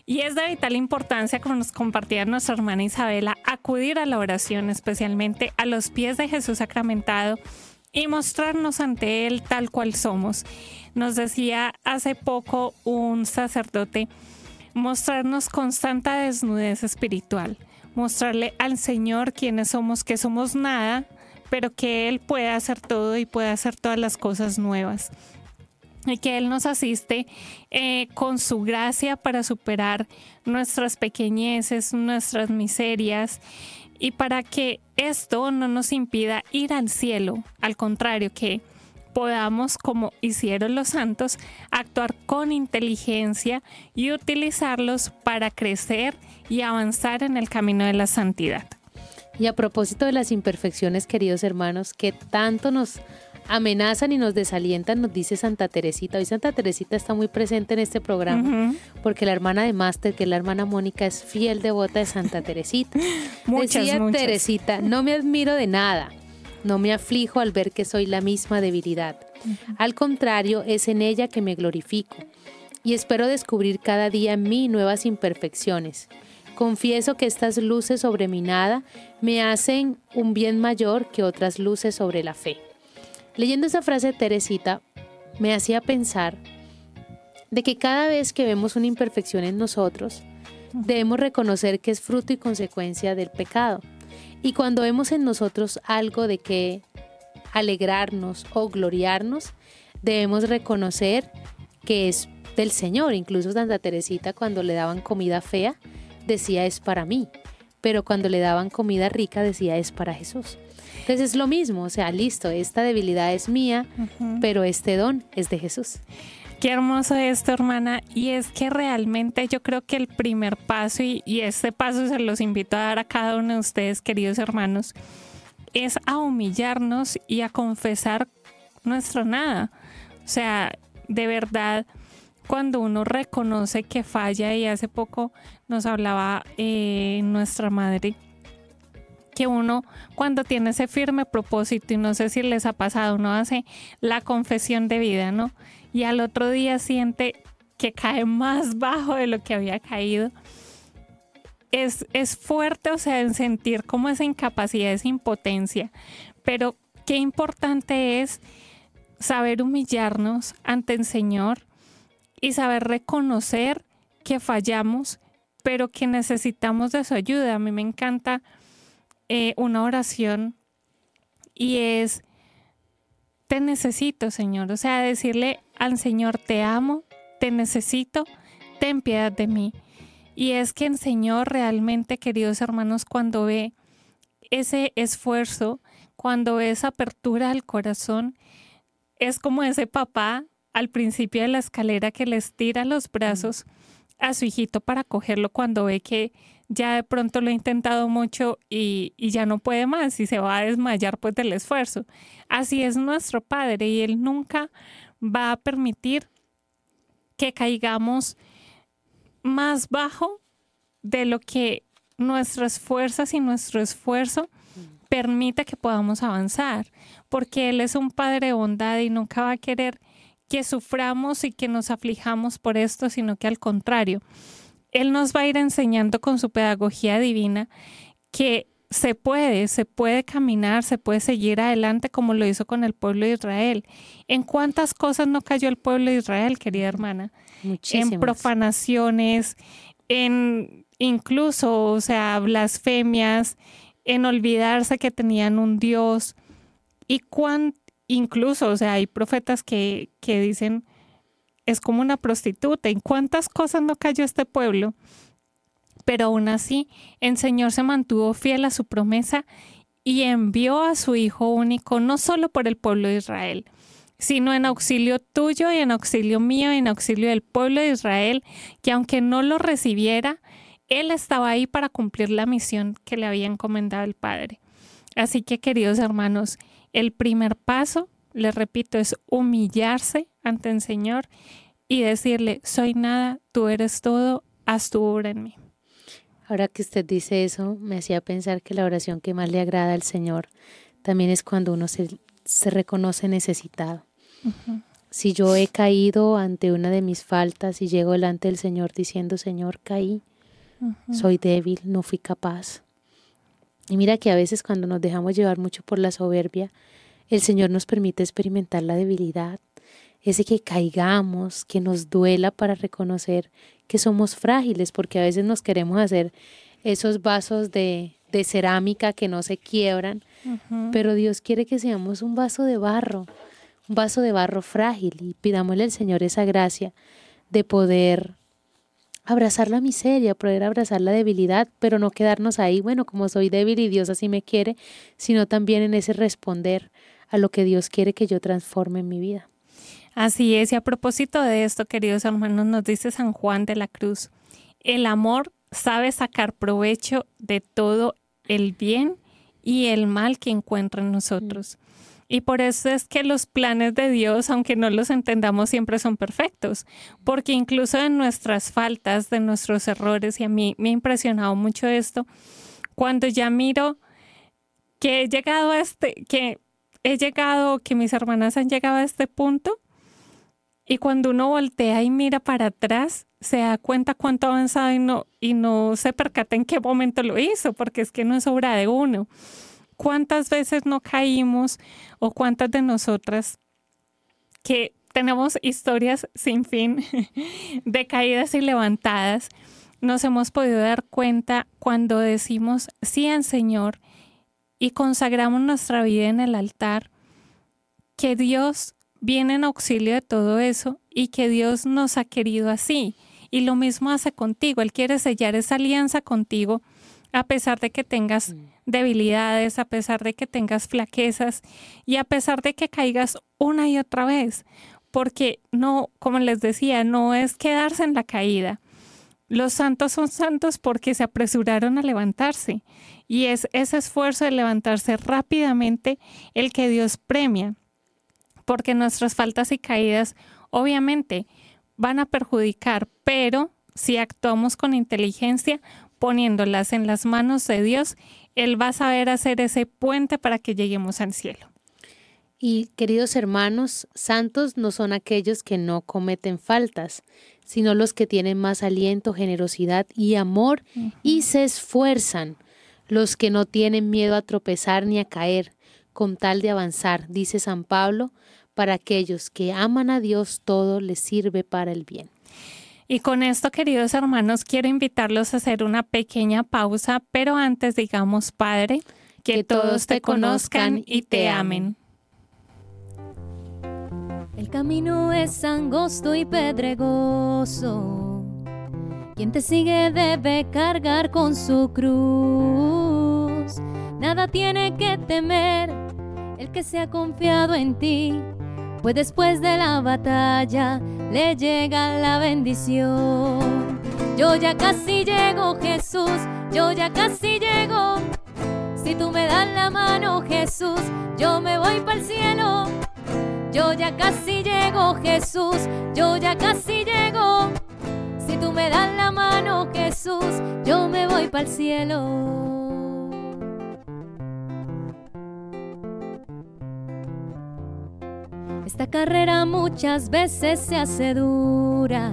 Y es de vital importancia, como nos compartía nuestra hermana Isabela, acudir a la oración, especialmente a los pies de Jesús sacramentado y mostrarnos ante Él tal cual somos. Nos decía hace poco un sacerdote, mostrarnos con tanta desnudez espiritual, mostrarle al Señor quiénes somos, que somos nada, pero que Él puede hacer todo y puede hacer todas las cosas nuevas. Y que Él nos asiste eh, con su gracia para superar nuestras pequeñeces, nuestras miserias y para que esto no nos impida ir al cielo, al contrario, que podamos, como hicieron los santos, actuar con inteligencia y utilizarlos para crecer y avanzar en el camino de la santidad. Y a propósito de las imperfecciones, queridos hermanos, que tanto nos amenazan y nos desalientan, nos dice Santa Teresita. Hoy Santa Teresita está muy presente en este programa porque la hermana de Máster, que es la hermana Mónica, es fiel devota de Santa Teresita. muchas, Decía muchas. Teresita, no me admiro de nada, no me aflijo al ver que soy la misma debilidad. Al contrario, es en ella que me glorifico y espero descubrir cada día en mí nuevas imperfecciones. Confieso que estas luces sobre mi nada me hacen un bien mayor que otras luces sobre la fe. Leyendo esa frase de Teresita, me hacía pensar de que cada vez que vemos una imperfección en nosotros, debemos reconocer que es fruto y consecuencia del pecado. Y cuando vemos en nosotros algo de que alegrarnos o gloriarnos, debemos reconocer que es del Señor. Incluso Santa Teresita cuando le daban comida fea, decía es para mí. Pero cuando le daban comida rica, decía es para Jesús. Entonces es lo mismo, o sea, listo, esta debilidad es mía, uh -huh. pero este don es de Jesús. Qué hermoso esto, hermana. Y es que realmente yo creo que el primer paso, y, este paso se los invito a dar a cada uno de ustedes, queridos hermanos, es a humillarnos y a confesar nuestro nada. O sea, de verdad, cuando uno reconoce que falla, y hace poco nos hablaba eh, nuestra madre, que uno cuando tiene ese firme propósito, y no sé si les ha pasado, uno hace la confesión de vida, ¿no? Y al otro día siente que cae más bajo de lo que había caído. Es, es fuerte, o sea, en sentir como esa incapacidad, esa impotencia, pero qué importante es saber humillarnos ante el Señor y saber reconocer que fallamos, pero que necesitamos de su ayuda. A mí me encanta eh, una oración y es, te necesito, Señor. O sea, decirle al Señor, te amo, te necesito, ten piedad de mí. Y es que el Señor realmente, queridos hermanos, cuando ve ese esfuerzo, cuando ve esa apertura al corazón, es como ese papá al principio de la escalera que le estira los brazos a su hijito para cogerlo cuando ve que ya de pronto lo ha intentado mucho y, y, ya no puede más y se va a desmayar pues del esfuerzo. Así es nuestro Padre y Él nunca va a permitir que caigamos más bajo de lo que nuestras fuerzas y nuestro esfuerzo permita que podamos avanzar, porque Él es un Padre de bondad y nunca va a querer que suframos y que nos aflijamos por esto, sino que al contrario, Él nos va a ir enseñando con su pedagogía divina que se puede, se puede caminar, se puede seguir adelante como lo hizo con el pueblo de Israel. ¿En cuántas cosas no cayó el pueblo de Israel, querida hermana? Muchísimas. En profanaciones, en incluso, o sea, blasfemias, en olvidarse que tenían un Dios. Y cuán, incluso, o sea, hay profetas que, que dicen, es como una prostituta. ¿En cuántas cosas no cayó este pueblo? Pero aún así, el Señor se mantuvo fiel a su promesa y envió a su Hijo único no solo por el pueblo de Israel, sino en auxilio tuyo y en auxilio mío y en auxilio del pueblo de Israel, que aunque no lo recibiera, Él estaba ahí para cumplir la misión que le había encomendado el Padre. Así que, queridos hermanos, el primer paso, les repito, es humillarse ante el Señor y decirle, soy nada, tú eres todo, haz tu obra en mí. Ahora que usted dice eso, me hacía pensar que la oración que más le agrada al Señor también es cuando uno se, reconoce necesitado. Si yo he caído ante una de mis faltas y llego delante del Señor diciendo, Señor, caí, soy débil, no fui capaz. Y mira que a veces cuando nos dejamos llevar mucho por la soberbia, el Señor nos permite experimentar la debilidad, ese que caigamos, que nos duela para reconocer que somos frágiles, porque a veces nos queremos hacer esos vasos de, de cerámica que no se quiebran, pero Dios quiere que seamos un vaso de barro, un vaso de barro frágil y pidámosle al Señor esa gracia de poder abrazar la miseria, poder abrazar la debilidad, pero no quedarnos ahí, bueno, como soy débil y Dios así me quiere, sino también en ese responder a lo que Dios quiere que yo transforme en mi vida. Así es, y a propósito de esto, queridos hermanos, nos dice San Juan de la Cruz, el amor sabe sacar provecho de todo el bien y el mal que encuentra en nosotros. Y por eso es que los planes de Dios, aunque no los entendamos, siempre son perfectos, porque incluso en nuestras faltas, de nuestros errores, y a mí me ha impresionado mucho esto, cuando ya miro que he llegado a este, que he llegado, que mis hermanas han llegado a este punto, y cuando uno voltea y mira para atrás, se da cuenta cuánto ha avanzado y no, y no se percata en qué momento lo hizo, porque es que no es obra de uno. ¿Cuántas veces no caímos o cuántas de nosotras que tenemos historias sin fin de caídas y levantadas, nos hemos podido dar cuenta cuando decimos sí al Señor y consagramos nuestra vida en el altar, que Dios viene en auxilio de todo eso y que Dios nos ha querido así. Y lo mismo hace contigo. Él quiere sellar esa alianza contigo a pesar de que tengas debilidades, a pesar de que tengas flaquezas y a pesar de que caigas una y otra vez. Porque no, como les decía, no es quedarse en la caída. Los santos son santos porque se apresuraron a levantarse. Y es ese esfuerzo de levantarse rápidamente el que Dios premia porque nuestras faltas y caídas obviamente van a perjudicar, pero si actuamos con inteligencia, poniéndolas en las manos de Dios, Él va a saber hacer ese puente para que lleguemos al cielo. Y queridos hermanos, santos no son aquellos que no cometen faltas, sino los que tienen más aliento, generosidad y amor y se esfuerzan, los que no tienen miedo a tropezar ni a caer, con tal de avanzar, dice San Pablo, para aquellos que aman a Dios todo les sirve para el bien. Y con esto, queridos hermanos, quiero invitarlos a hacer una pequeña pausa, pero antes digamos, Padre, que, todos te conozcan y te amen. El camino es angosto y pedregoso. Quien te sigue debe cargar con su cruz. Nada tiene que temer el que se ha confiado en ti pues después de la batalla le llega la bendición. Yo ya casi llego, Jesús, yo ya casi llego. Si tú me das la mano, Jesús, yo me voy para el cielo. Yo ya casi llego, Jesús, yo ya casi llego. Si tú me das la mano, Jesús, yo me voy para el cielo. Esta carrera muchas veces se hace dura,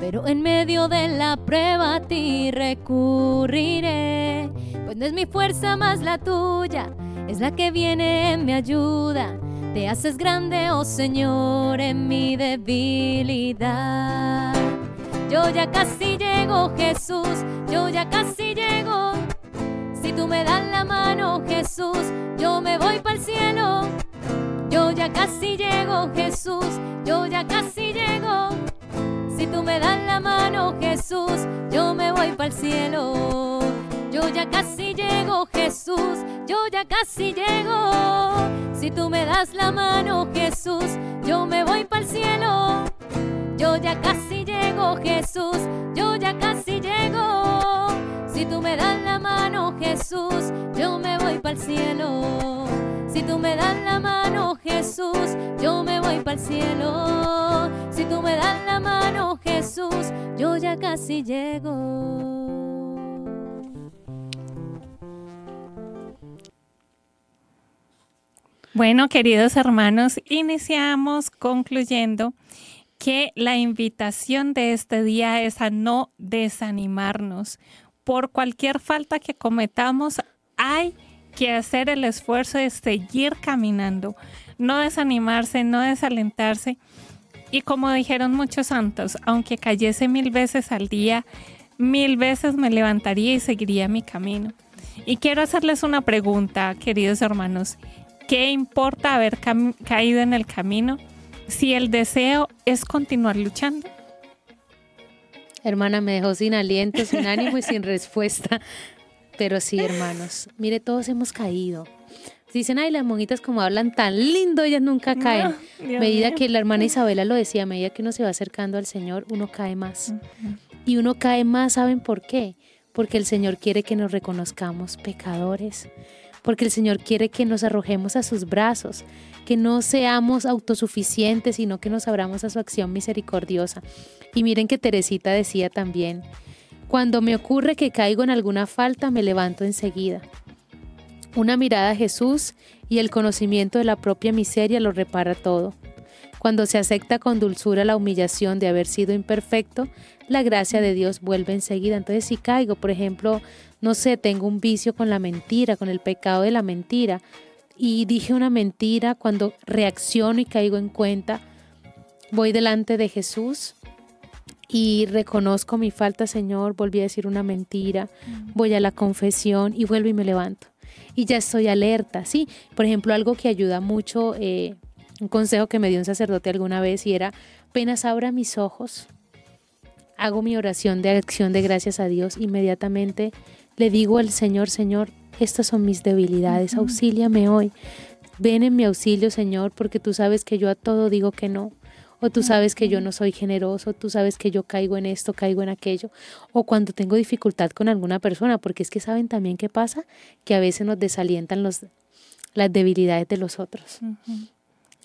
pero en medio de la prueba a ti recurriré, pues no es mi fuerza más la tuya, es la que viene en mi ayuda. Te haces grande, oh Señor, en mi debilidad. Yo ya casi llego, Jesús, yo ya casi llego. Si tú me das la mano, Jesús, yo me voy para el cielo. Yo ya casi llego, Jesús, yo ya casi llego. Si tú me das la mano, Jesús, yo me voy para el cielo. yo ya casi llego, Jesús, yo ya casi llego. Si tú me das la mano, Jesús, yo me voy para el cielo. Yo ya casi llego, Jesús, yo ya casi llego. Si tú me das la mano, Jesús, yo me voy para el cielo. Si tú me das la mano, Jesús, yo me voy para el cielo. Si tú me das la mano, Jesús, yo ya casi llego. Bueno, queridos hermanos, iniciamos concluyendo que la invitación de este día es a no desanimarnos. Por cualquier falta que cometamos, hay que hacer el esfuerzo de seguir caminando, no desanimarse, no desalentarse. Y como dijeron muchos santos, aunque cayese mil veces al día, mil veces me levantaría y seguiría mi camino. Y quiero hacerles una pregunta, queridos hermanos. ¿Qué importa haber caído en el camino si el deseo es continuar luchando? Hermana, me dejó sin aliento, sin ánimo y sin respuesta. Pero sí, hermanos, mire, todos hemos caído. Dicen, ay, las monjitas como hablan tan lindo, ellas nunca caen. A medida que la hermana Isabela lo decía, a medida que uno se va acercando al Señor, uno cae más. Y uno cae más, ¿saben por qué? Porque el Señor quiere que nos reconozcamos pecadores porque el Señor quiere que nos arrojemos a sus brazos, que no seamos autosuficientes, sino que nos abramos a su acción misericordiosa. Y miren que Teresita decía también, cuando me ocurre que caigo en alguna falta, me levanto enseguida. Una mirada a Jesús y el conocimiento de la propia miseria lo repara todo. Cuando se acepta con dulzura la humillación de haber sido imperfecto, la gracia de Dios vuelve enseguida. Entonces si caigo, por ejemplo, no sé, tengo un vicio con la mentira, con el pecado de la mentira, y dije una mentira, cuando reacciono y caigo en cuenta, voy delante de Jesús y reconozco mi falta, Señor, volví a decir una mentira, mm. voy a la confesión y vuelvo y me levanto. Y ya estoy alerta, ¿sí? Por ejemplo, algo que ayuda mucho, eh, un consejo que me dio un sacerdote alguna vez y era, apenas abra mis ojos, hago mi oración de acción de gracias a Dios, inmediatamente le digo al Señor, Señor, estas son mis debilidades, auxíliame hoy. Ven en mi auxilio, Señor, porque tú sabes que yo a todo digo que no. O tú sabes que yo no soy generoso, tú sabes que yo caigo en esto, caigo en aquello. O cuando tengo dificultad con alguna persona, porque es que saben también qué pasa, que a veces nos desalientan los, las debilidades de los otros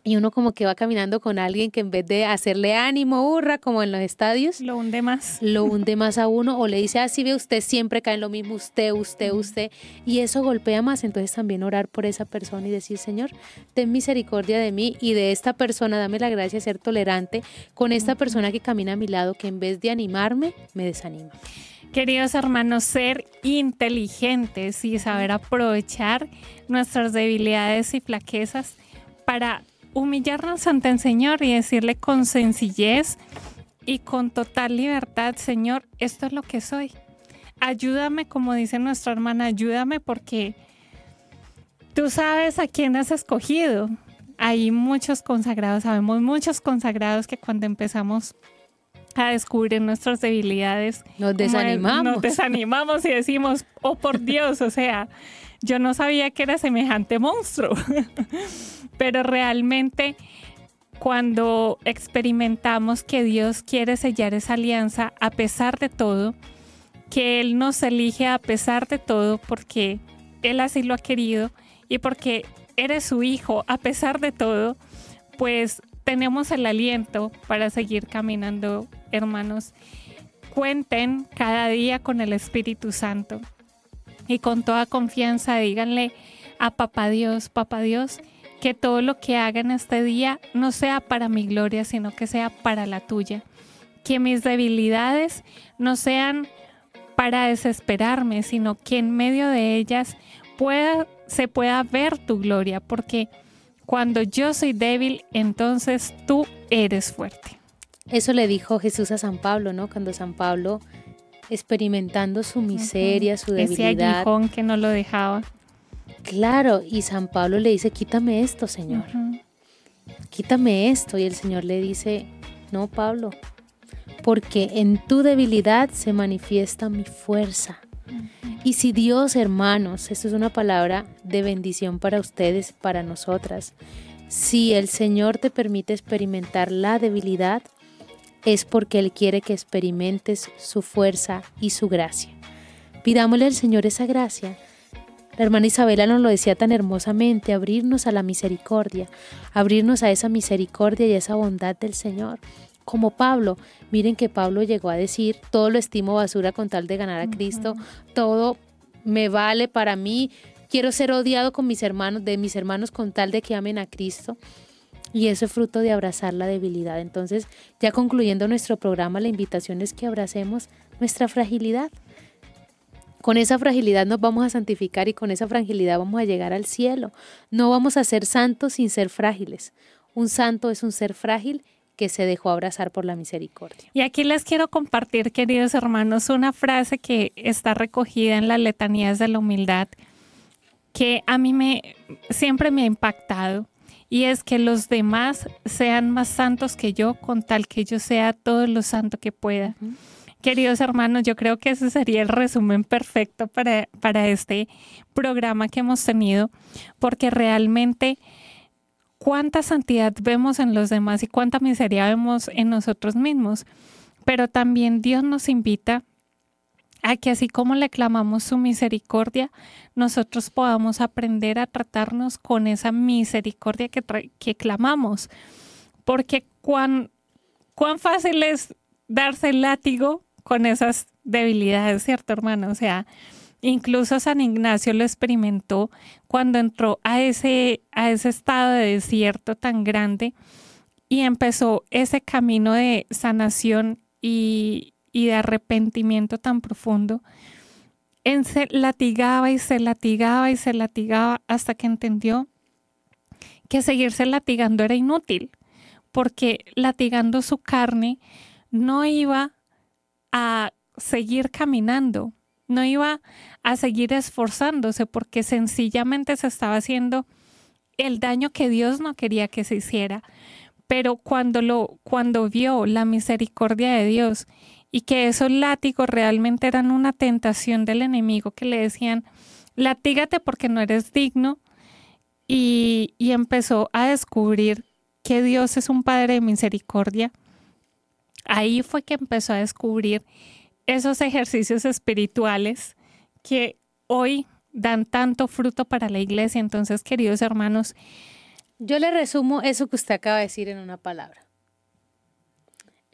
y uno como que va caminando con alguien que en vez de hacerle ánimo, hurra, como en los estadios, lo hunde más. Lo hunde más a uno o le dice, así ah, ve usted, siempre cae en lo mismo, usted, usted, usted. Y eso golpea más. Entonces también orar por esa persona y decir, Señor, ten misericordia de mí y de esta persona, dame la gracia de ser tolerante con esta persona que camina a mi lado, que en vez de animarme, me desanima. Queridos hermanos, ser inteligentes y saber aprovechar nuestras debilidades y flaquezas para humillarnos ante el Señor y decirle con sencillez y con total libertad, Señor, esto es lo que soy. Ayúdame, como dice nuestra hermana, ayúdame porque tú sabes a quién has escogido. Hay muchos consagrados, sabemos muchos consagrados que cuando empezamos a descubrir nuestras debilidades, nos desanimamos. Nos desanimamos y decimos, oh por Dios, o sea, yo no sabía que era semejante monstruo. Pero realmente cuando experimentamos que Dios quiere sellar esa alianza a pesar de todo, que Él nos elige a pesar de todo porque Él así lo ha querido y porque eres su hijo a pesar de todo, pues tenemos el aliento para seguir caminando, hermanos. Cuenten cada día con el Espíritu Santo y con toda confianza díganle a Papá Dios, Papá Dios, que todo lo que haga en este día no sea para mi gloria, sino que sea para la tuya. Que mis debilidades no sean para desesperarme, sino que en medio de ellas pueda, se pueda ver tu gloria, porque cuando yo soy débil, entonces tú eres fuerte. Eso le dijo Jesús a San Pablo, ¿no? Cuando San Pablo experimentando su miseria, su debilidad. Ese que no lo dejaba. Claro, y San Pablo le dice, quítame esto, Señor. Quítame esto. Y el Señor le dice, no, Pablo, porque en tu debilidad se manifiesta mi fuerza. Y si Dios, hermanos, esto es una palabra de bendición para ustedes, para nosotras, si el Señor te permite experimentar la debilidad, es porque Él quiere que experimentes su fuerza y su gracia. Pidámosle al Señor esa gracia. La hermana Isabela nos lo decía tan hermosamente, abrirnos a la misericordia, abrirnos a esa misericordia y a esa bondad del Señor. Como Pablo, miren que Pablo llegó a decir, todo lo estimo basura con tal de ganar a Cristo, todo me vale para mí, quiero ser odiado con mis hermanos, de mis hermanos con tal de que amen a Cristo. Y eso es fruto de abrazar la debilidad. Entonces, ya concluyendo nuestro programa, la invitación es que abracemos nuestra fragilidad. Con esa fragilidad nos vamos a santificar y con esa fragilidad vamos a llegar al cielo. No vamos a ser santos sin ser frágiles. Un santo es un ser frágil que se dejó abrazar por la misericordia. Y aquí les quiero compartir, queridos hermanos, una frase que está recogida en las letanías de la humildad que a mí me siempre me ha impactado y es que los demás sean más santos que yo con tal que yo sea todo lo santo que pueda. Queridos hermanos, yo creo que ese sería el resumen perfecto para, para este programa que hemos tenido, porque realmente cuánta santidad vemos en los demás y cuánta miseria vemos en nosotros mismos. Pero también Dios nos invita a que así como le clamamos su misericordia, nosotros podamos aprender a tratarnos con esa misericordia que, que clamamos. Porque cuán, cuán fácil es darse el látigo con esas debilidades, ¿cierto, hermano? O sea, incluso San Ignacio lo experimentó cuando entró a ese, a ese estado de desierto tan grande y empezó ese camino de sanación y, y de arrepentimiento tan profundo, él se latigaba y se latigaba y se latigaba hasta que entendió que seguirse latigando era inútil, porque latigando su carne no iba a seguir caminando, no iba a seguir esforzándose, porque sencillamente se estaba haciendo el daño que Dios no quería que se hiciera. Pero cuando lo cuando vio la misericordia de Dios y que esos látigos realmente eran una tentación del enemigo que le decían, latígate porque no eres digno, y, y empezó a descubrir que Dios es un Padre de misericordia. Ahí fue que empezó a descubrir esos ejercicios espirituales que hoy dan tanto fruto para la iglesia. Entonces, queridos hermanos, yo le resumo eso que usted acaba de decir en una palabra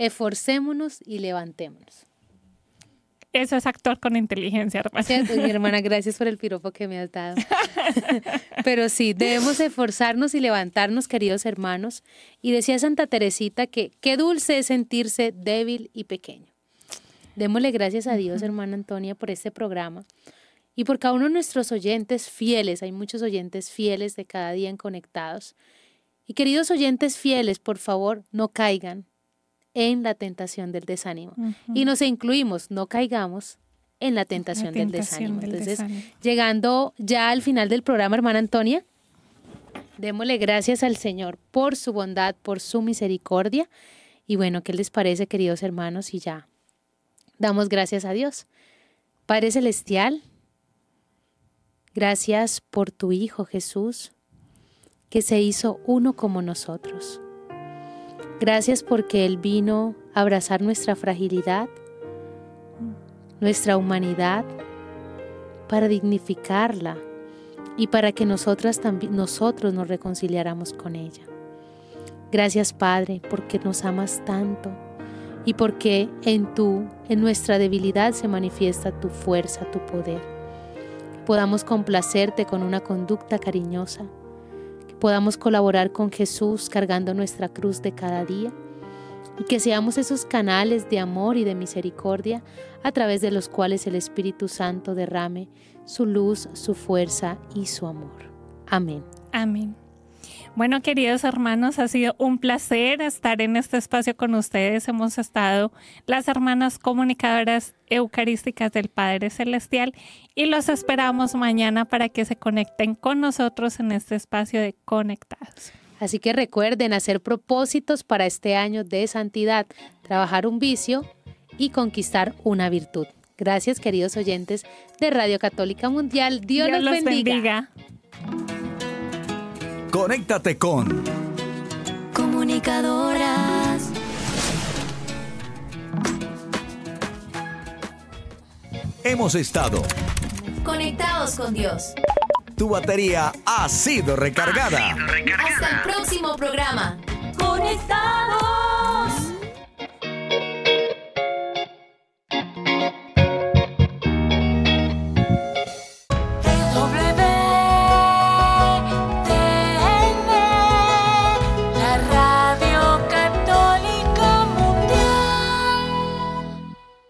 esforcémonos y levantémonos. Eso es actuar con inteligencia, hermana. mi hermana, gracias por el piropo que me has dado. Pero sí, debemos esforzarnos y levantarnos, queridos hermanos. Y decía Santa Teresita que qué dulce es sentirse débil y pequeño. Démosle gracias a Dios, hermana Antonia, por este programa y por cada uno de nuestros oyentes fieles. Hay muchos oyentes fieles de cada día en Conectados. Y queridos oyentes fieles, por favor, no caigan, en la tentación del desánimo. Y nos incluimos, no caigamos en la tentación, del desánimo. Entonces, llegando ya al final del programa, hermana Antonia, démosle gracias al Señor por su bondad, por su misericordia. Y bueno, ¿qué les parece, queridos hermanos? Y ya damos gracias a Dios. Padre Celestial, gracias por tu Hijo Jesús, que se hizo uno como nosotros Gracias porque Él vino a abrazar nuestra fragilidad, nuestra humanidad, para dignificarla y para que nosotras también, nosotros nos reconciliáramos con ella. Gracias Padre porque nos amas tanto y porque en tu, en nuestra debilidad se manifiesta tu fuerza, tu poder. Podamos complacerte con una conducta cariñosa podamos colaborar con Jesús cargando nuestra cruz de cada día y que seamos esos canales de amor y de misericordia a través de los cuales el Espíritu Santo derrame su luz, su fuerza y su amor. Amén. Amén. Bueno, queridos hermanos, ha sido un placer estar en este espacio con ustedes. Hemos estado las hermanas comunicadoras eucarísticas del Padre Celestial y los esperamos mañana para que se conecten con nosotros en este espacio de Conectados. Así que recuerden hacer propósitos para este año de santidad, trabajar un vicio y conquistar una virtud. Gracias, queridos oyentes de Radio Católica Mundial. Dios, los, bendiga. Conéctate con Comunicadoras. Hemos estado. Conectados con Dios. Tu batería ha sido recargada. Hasta el próximo programa. Conectados.